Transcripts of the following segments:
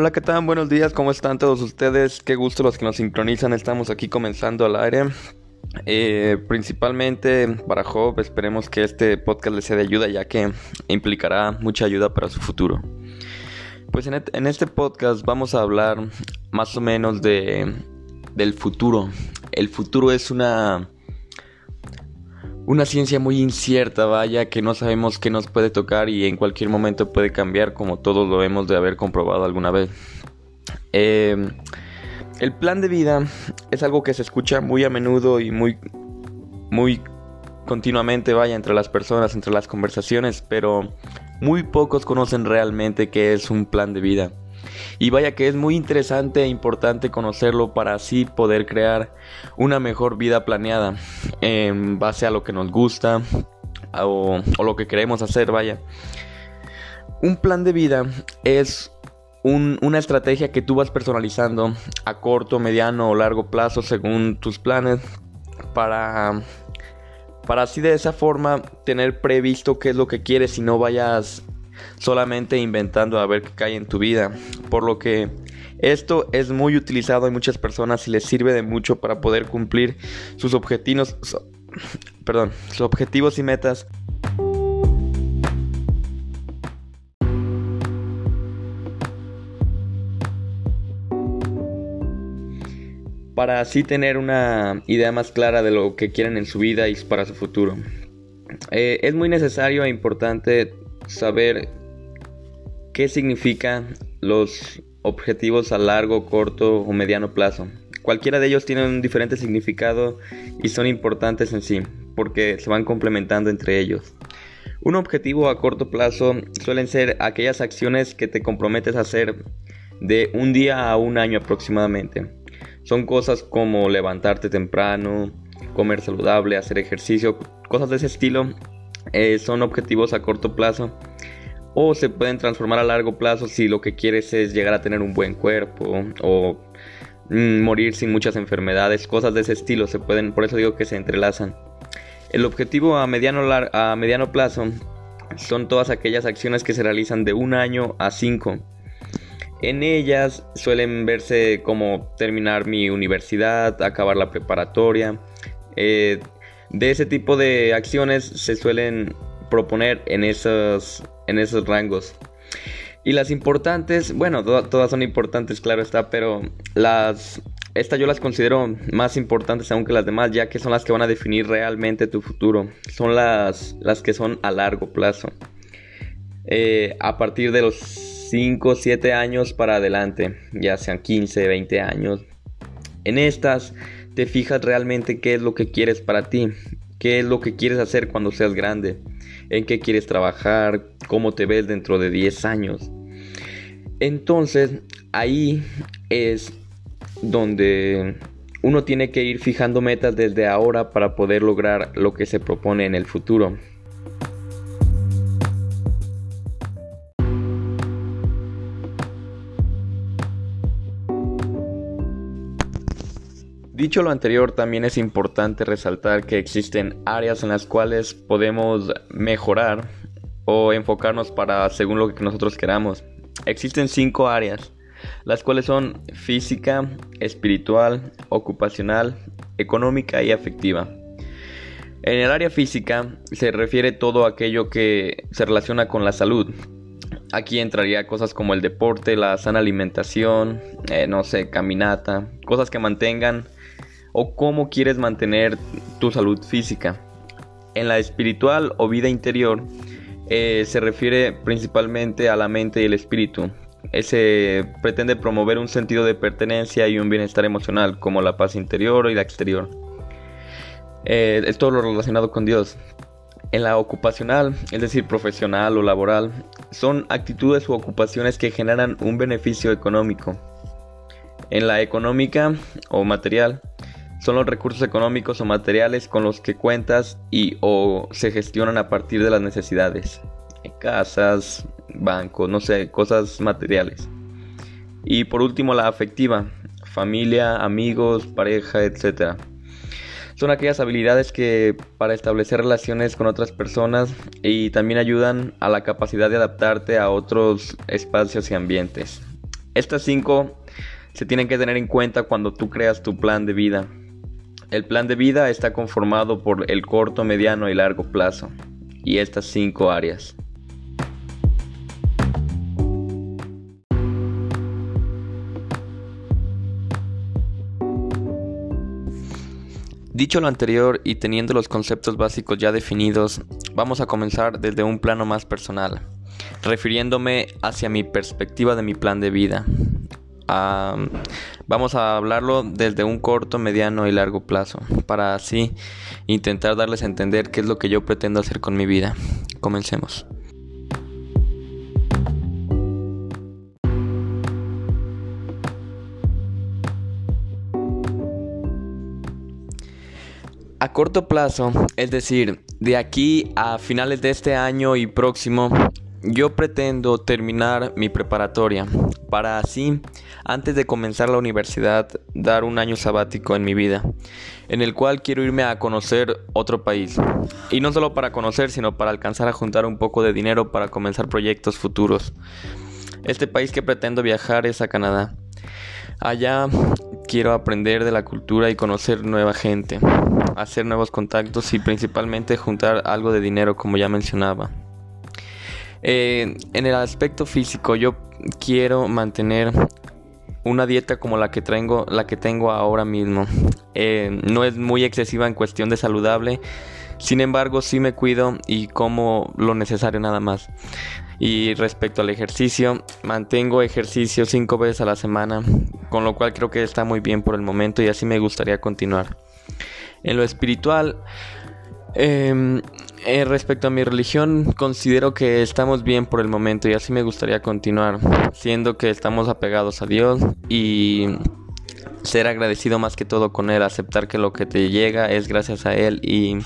Hola, ¿qué tal? Buenos días, ¿cómo están todos ustedes? Qué gusto los que nos sincronizan, estamos aquí comenzando al aire. Eh, principalmente para Job, esperemos que este podcast les sea de ayuda ya que implicará mucha ayuda para su futuro. Pues en, en este podcast vamos a hablar más o menos de, del futuro. El futuro es una una ciencia muy incierta, vaya, que no sabemos qué nos puede tocar y en cualquier momento puede cambiar, como todos lo hemos de haber comprobado alguna vez. Eh, el plan de vida es algo que se escucha muy a menudo y muy, muy continuamente, vaya, entre las personas, entre las conversaciones, pero muy pocos conocen realmente qué es un plan de vida. Y vaya que es muy interesante e importante conocerlo para así poder crear una mejor vida planeada en base a lo que nos gusta o, lo que queremos hacer, vaya. Un plan de vida es una estrategia que tú vas personalizando a corto, mediano o largo plazo según tus planes para, para así de esa forma tener previsto qué es lo que quieres y no vayas solamente inventando a ver qué cae en tu vida. Por lo que esto es muy utilizado en muchas personas y les sirve de mucho para poder cumplir sus objetivos, y metas. Para así tener una idea más clara de lo que quieren en su vida y para su futuro. Eh, es muy necesario e importante saber qué significan los objetivos a largo, corto o mediano plazo. Cualquiera de ellos tiene un diferente significado y son importantes en sí, porque se van complementando entre ellos. Un objetivo a corto plazo suelen ser aquellas acciones que te comprometes a hacer de un día a un año aproximadamente. Son cosas como levantarte temprano, comer saludable, hacer ejercicio, cosas de ese estilo eh, son objetivos a corto plazo o se pueden transformar a largo plazo si lo que quieres es llegar a tener un buen cuerpo o mm, morir sin muchas enfermedades, cosas de ese estilo se pueden, por eso digo que se entrelazan. El objetivo a mediano, a mediano plazo son todas aquellas acciones que se realizan de un año a cinco. En ellas suelen verse como terminar mi universidad, acabar la preparatoria, eh, de ese tipo de acciones se suelen proponer en esos, en esos rangos. Y las importantes, bueno, todas son importantes, claro está, pero las estas yo las considero más importantes aún que las demás, ya que son las que van a definir realmente tu futuro. Son las, las que son a largo plazo. Eh, a partir de los 5, 7 años para adelante, ya sean 15, 20 años. En estas te fijas realmente qué es lo que quieres para ti, qué es lo que quieres hacer cuando seas grande, en qué quieres trabajar, cómo te ves dentro de 10 años. Entonces, ahí es donde uno tiene que ir fijando metas desde ahora para poder lograr lo que se propone en el futuro. Dicho lo anterior, también es importante resaltar que existen áreas en las cuales podemos mejorar o enfocarnos para según lo que nosotros queramos. Existen cinco áreas, las cuales son física, espiritual, ocupacional, económica y afectiva. En el área física se refiere todo aquello que se relaciona con la salud. Aquí entraría cosas como el deporte, la sana alimentación, eh, no sé, caminata, cosas que mantengan o cómo quieres mantener tu salud física. En la espiritual o vida interior eh, se refiere principalmente a la mente y el espíritu. Se pretende promover un sentido de pertenencia y un bienestar emocional, como la paz interior y la exterior. Eh, es todo lo relacionado con Dios. En la ocupacional, es decir, profesional o laboral, son actitudes u ocupaciones que generan un beneficio económico. En la económica o material, son los recursos económicos o materiales con los que cuentas y o se gestionan a partir de las necesidades. Casas, bancos, no sé, cosas materiales. Y por último la afectiva, familia, amigos, pareja, etc. Son aquellas habilidades que para establecer relaciones con otras personas y también ayudan a la capacidad de adaptarte a otros espacios y ambientes. Estas cinco se tienen que tener en cuenta cuando tú creas tu plan de vida. El plan de vida está conformado por el corto, mediano y largo plazo y estas cinco áreas. Dicho lo anterior y teniendo los conceptos básicos ya definidos, vamos a comenzar desde un plano más personal, refiriéndome hacia mi perspectiva de mi plan de vida. Vamos a hablarlo desde un corto, mediano y largo plazo, para así intentar darles a entender qué es lo que yo pretendo hacer con mi vida. Comencemos. A corto plazo, es decir, de aquí a finales de este año y próximo, yo pretendo terminar mi preparatoria para así, antes de comenzar la universidad, dar un año sabático en mi vida, en el cual quiero irme a conocer otro país. Y no solo para conocer, sino para alcanzar a juntar un poco de dinero para comenzar proyectos futuros. Este país que pretendo viajar es a Canadá. Allá quiero aprender de la cultura y conocer nueva gente, hacer nuevos contactos y principalmente juntar algo de dinero como ya mencionaba. Eh, en el aspecto físico yo quiero mantener una dieta como la que tengo, la que tengo ahora mismo. Eh, no es muy excesiva en cuestión de saludable, sin embargo sí me cuido y como lo necesario nada más. Y respecto al ejercicio, mantengo ejercicio cinco veces a la semana, con lo cual creo que está muy bien por el momento y así me gustaría continuar. En lo espiritual, em, eh, respecto a mi religión, considero que estamos bien por el momento y así me gustaría continuar, siendo que estamos apegados a Dios y ser agradecido más que todo con Él, aceptar que lo que te llega es gracias a Él y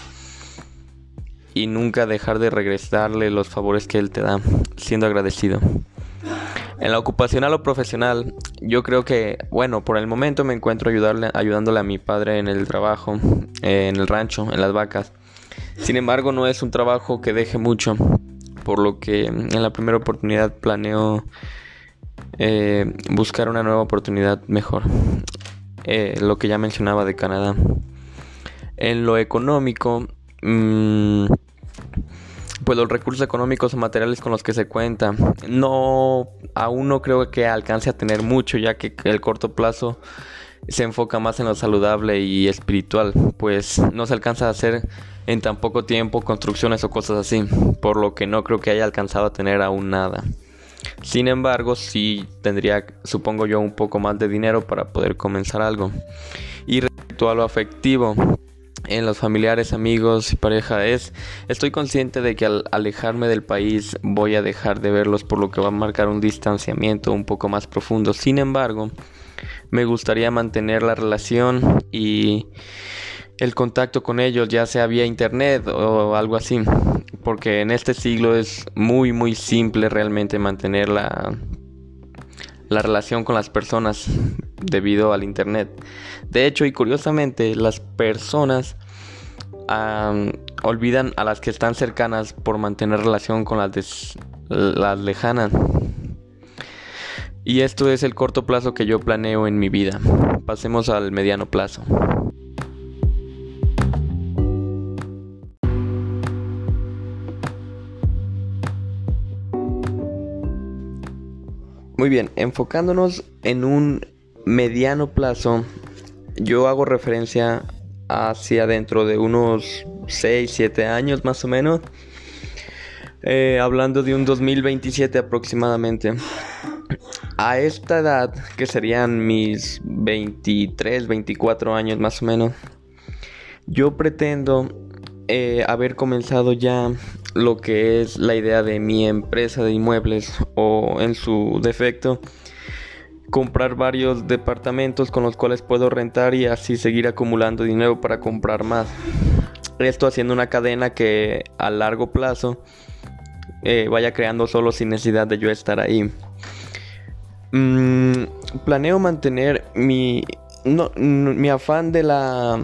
y nunca dejar de regresarle los favores que Él te da, siendo agradecido. En la ocupacional o profesional, yo creo que, bueno, por el momento me encuentro ayudarle, ayudándole a mi padre en el trabajo, en el rancho, en las vacas. Sin embargo, no es un trabajo que deje mucho, por lo que en la primera oportunidad planeo eh, buscar una nueva oportunidad mejor. Eh, lo que ya mencionaba de Canadá. En lo económico, mmm, pues los recursos económicos o materiales con los que se cuenta. No, aún no creo que alcance a tener mucho, ya que el corto plazo se enfoca más en lo saludable y espiritual, pues no se alcanza a hacer en tan poco tiempo construcciones o cosas así, por lo que no creo que haya alcanzado a tener aún nada. Sin embargo, sí tendría, supongo yo, un poco más de dinero para poder comenzar algo. Y respecto a lo afectivo, en los familiares, amigos y pareja es estoy consciente de que al alejarme del país voy a dejar de verlos por lo que va a marcar un distanciamiento un poco más profundo. Sin embargo, me gustaría mantener la relación y el contacto con ellos, ya sea vía internet o algo así, porque en este siglo es muy muy simple realmente mantener la la relación con las personas debido al internet. De hecho y curiosamente las personas olvidan a las que están cercanas por mantener relación con las, las lejanas. Y esto es el corto plazo que yo planeo en mi vida. Pasemos al mediano plazo. Muy bien, enfocándonos en un mediano plazo, yo hago referencia hacia dentro de unos 6, 7 años más o menos. Eh, hablando de un 2027 aproximadamente. A esta edad, que serían mis 23, 24 años más o menos, yo pretendo eh, haber comenzado ya lo que es la idea de mi empresa de inmuebles o en su defecto comprar varios departamentos con los cuales puedo rentar y así seguir acumulando dinero para comprar más. Esto haciendo una cadena que a largo plazo eh, vaya creando solo sin necesidad de yo estar ahí. Mm, planeo mantener mi, mi afán de la...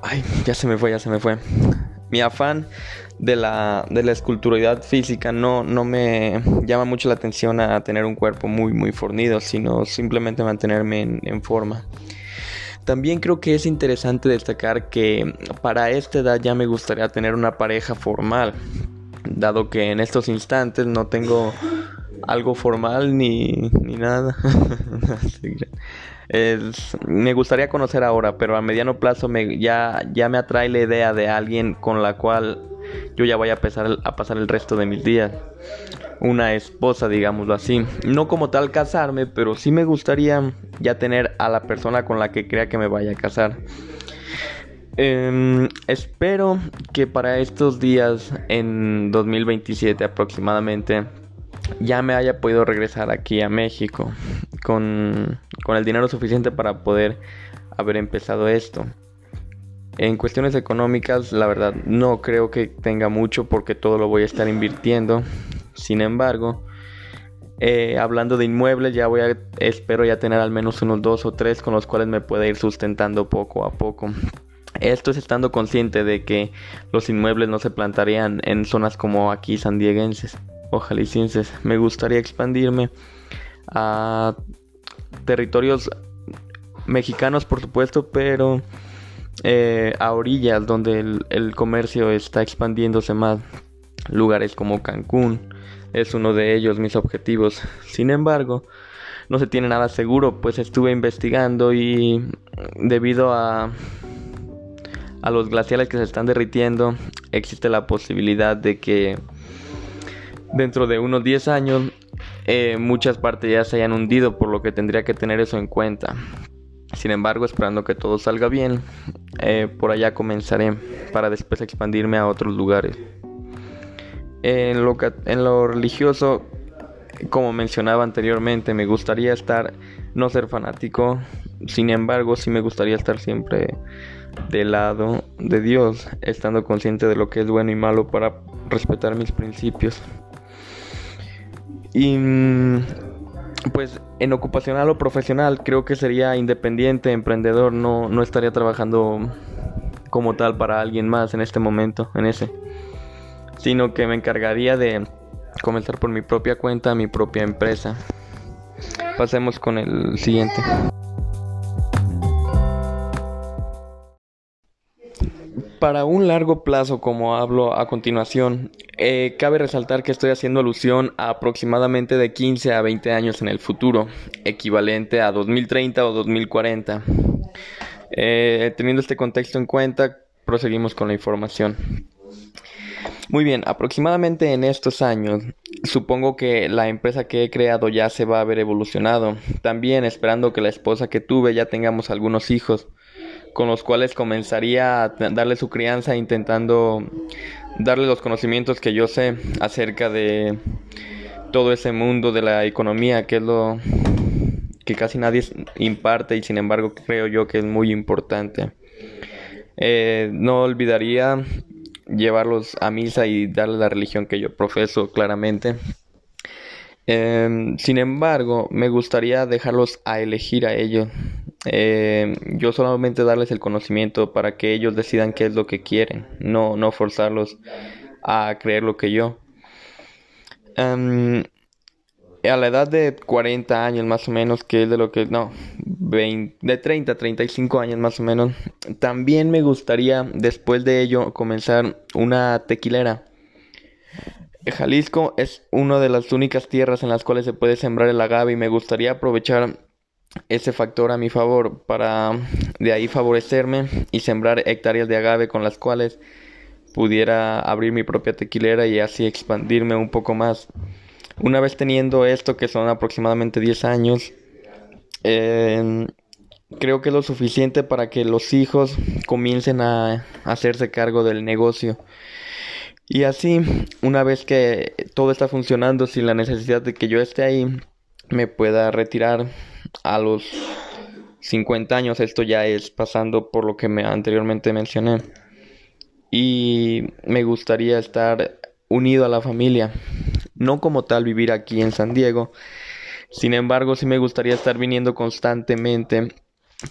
Ay, ya se me fue, ya se me fue mi afán de la, de la esculturalidad física no, no me llama mucho la atención a tener un cuerpo muy muy fornido, sino simplemente mantenerme en, forma. También creo que es interesante destacar que para esta edad ya me gustaría tener una pareja formal, dado que en estos instantes no tengo algo formal ni, ni nada. me gustaría conocer ahora, pero a mediano plazo me, ya, ya me atrae la idea de alguien con la cual yo ya voy a, empezar a pasar el resto de mis días. Una esposa, digámoslo así. No como tal casarme, pero sí me gustaría ya tener a la persona con la que crea que me vaya a casar. Em, espero que para estos días, en 2027 aproximadamente, ya me haya podido regresar aquí a México con, con el dinero suficiente para poder haber empezado esto. En cuestiones económicas, la verdad, no creo que tenga mucho porque todo lo voy a estar invirtiendo. Sin embargo, eh, hablando de inmuebles, ya voy a, espero ya tener al menos unos dos o tres con los cuales me pueda ir sustentando poco a poco. Esto es estando consciente de que los inmuebles no se plantarían en zonas como aquí sandieguenses o jaliscienses. Me gustaría expandirme a territorios mexicanos, por supuesto, pero eh, a orillas donde el, comercio está expandiéndose más. Lugares como Cancún es uno de ellos mis objetivos. Sin embargo, no se tiene nada seguro, pues estuve investigando y debido a a los glaciales que se están derritiendo, existe la posibilidad de que dentro de unos 10 años eh, muchas partes ya se hayan hundido, por lo que tendría que tener eso en cuenta. Sin embargo, esperando que todo salga bien, eh, por allá comenzaré para después expandirme a otros lugares. En lo, en lo religioso, como mencionaba anteriormente, me gustaría estar, no ser fanático, sin embargo, sí me gustaría estar siempre del lado de Dios, estando consciente de lo que es bueno y malo para respetar mis principios. Y mm, pues en ocupacional o profesional creo que sería independiente, emprendedor, no, no estaría trabajando como tal para alguien más en este momento, en ese. Sino que me encargaría de comenzar por mi propia cuenta, mi propia empresa. Pasemos con el siguiente. Para un largo plazo, como hablo a continuación, eh, cabe resaltar que estoy haciendo alusión a aproximadamente de 15 a 20 años en el futuro, equivalente a 2030 o 2040. Eh, teniendo este contexto en cuenta, proseguimos con la información. Muy bien, aproximadamente en estos años, supongo que la empresa que he creado ya se va a haber evolucionado. También esperando que la esposa que tuve ya tengamos algunos hijos con los cuales comenzaría a darle su crianza intentando darle los conocimientos que yo sé acerca de todo ese mundo de la economía que es lo que casi nadie imparte y sin embargo creo yo que es muy importante. Eh, no olvidaría llevarlos a misa y darles la religión que yo profeso claramente. Em, sin embargo, me gustaría dejarlos a elegir a ellos eh, yo solamente darles el conocimiento para que ellos decidan qué es lo que quieren, no, no forzarlos a creer lo que yo. Em, a la edad de 40 años más o menos, que es de lo que, no, 20, de 30 a 35 años más o menos, también me gustaría después de ello comenzar una tequilera. Jalisco es una de las únicas tierras en las cuales se puede sembrar el agave y me gustaría aprovechar ese factor a mi favor para de ahí favorecerme y sembrar hectáreas de agave con las cuales pudiera abrir mi propia tequilera y así expandirme un poco más. Una vez teniendo esto, que son aproximadamente 10 años, em, creo que es lo suficiente para que los hijos comiencen a hacerse cargo del negocio. Y así, una vez que todo está funcionando sin la necesidad de que yo esté ahí, me pueda retirar a los 50 años. Esto ya es pasando por lo que me anteriormente mencioné. Y me gustaría estar unido a la familia. No como tal vivir aquí en San Diego. Sin embargo, sí me gustaría estar viniendo constantemente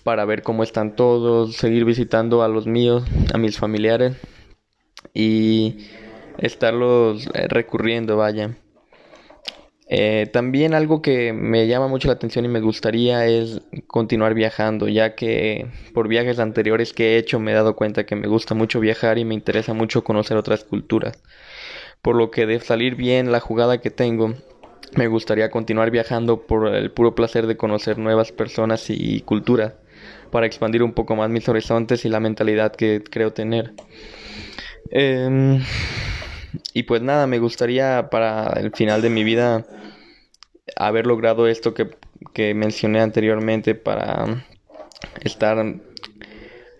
para ver cómo están todos, seguir visitando a los míos, a mis familiares. y estarlos eh, recurriendo, vaya. Eh, también algo que me llama mucho la atención y me gustaría es continuar viajando, ya que por viajes anteriores que he hecho me he dado cuenta que me gusta mucho viajar y me interesa mucho conocer otras culturas. Por lo que de salir bien la jugada que tengo, me gustaría continuar viajando por el puro placer de conocer nuevas personas y culturas, para expandir un poco más mis horizontes y la mentalidad que creo tener. Em, y pues nada, me gustaría para el final de mi vida haber logrado esto que, que mencioné anteriormente para estar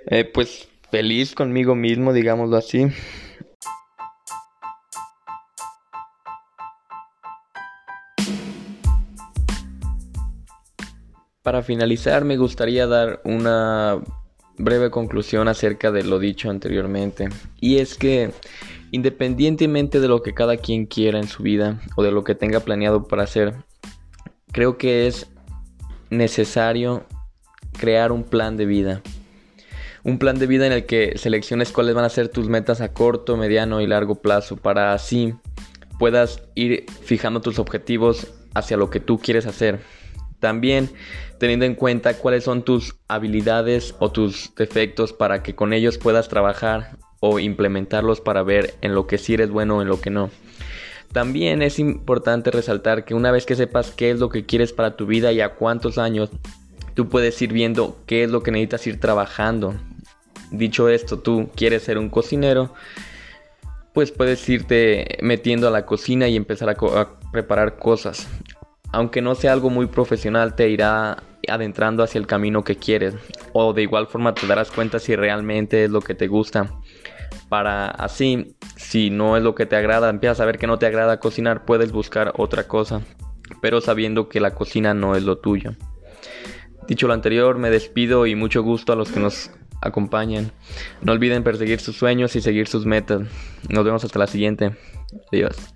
eh, pues feliz conmigo mismo, digámoslo así. Para finalizar, me gustaría dar una breve conclusión acerca de lo dicho anteriormente. Y es que independientemente de lo que cada quien quiera en su vida o de lo que tenga planeado para hacer, creo que es necesario crear un plan de vida. Un plan de vida en el que selecciones cuáles van a ser tus metas a corto, mediano y largo plazo para así puedas ir fijando tus objetivos hacia lo que tú quieres hacer. También teniendo en cuenta cuáles son tus habilidades o tus defectos para que con ellos puedas trabajar o implementarlos para ver en lo que sí eres bueno o en lo que no. También es importante resaltar que una vez que sepas qué es lo que quieres para tu vida y a cuántos años, tú puedes ir viendo qué es lo que necesitas ir trabajando. Dicho esto, tú quieres ser un cocinero, pues puedes irte metiendo a la cocina y empezar a, a preparar cosas. Aunque no sea algo muy profesional, te irá adentrando hacia el camino que quieres. O de igual forma te darás cuenta si realmente es lo que te gusta para así, si no es lo que te agrada, empiezas a ver que no te agrada cocinar, puedes buscar otra cosa, pero sabiendo que la cocina no es lo tuyo. Dicho lo anterior, me despido y mucho gusto a los que nos acompañan. No olviden perseguir sus sueños y seguir sus metas. Nos vemos hasta la siguiente. Adiós.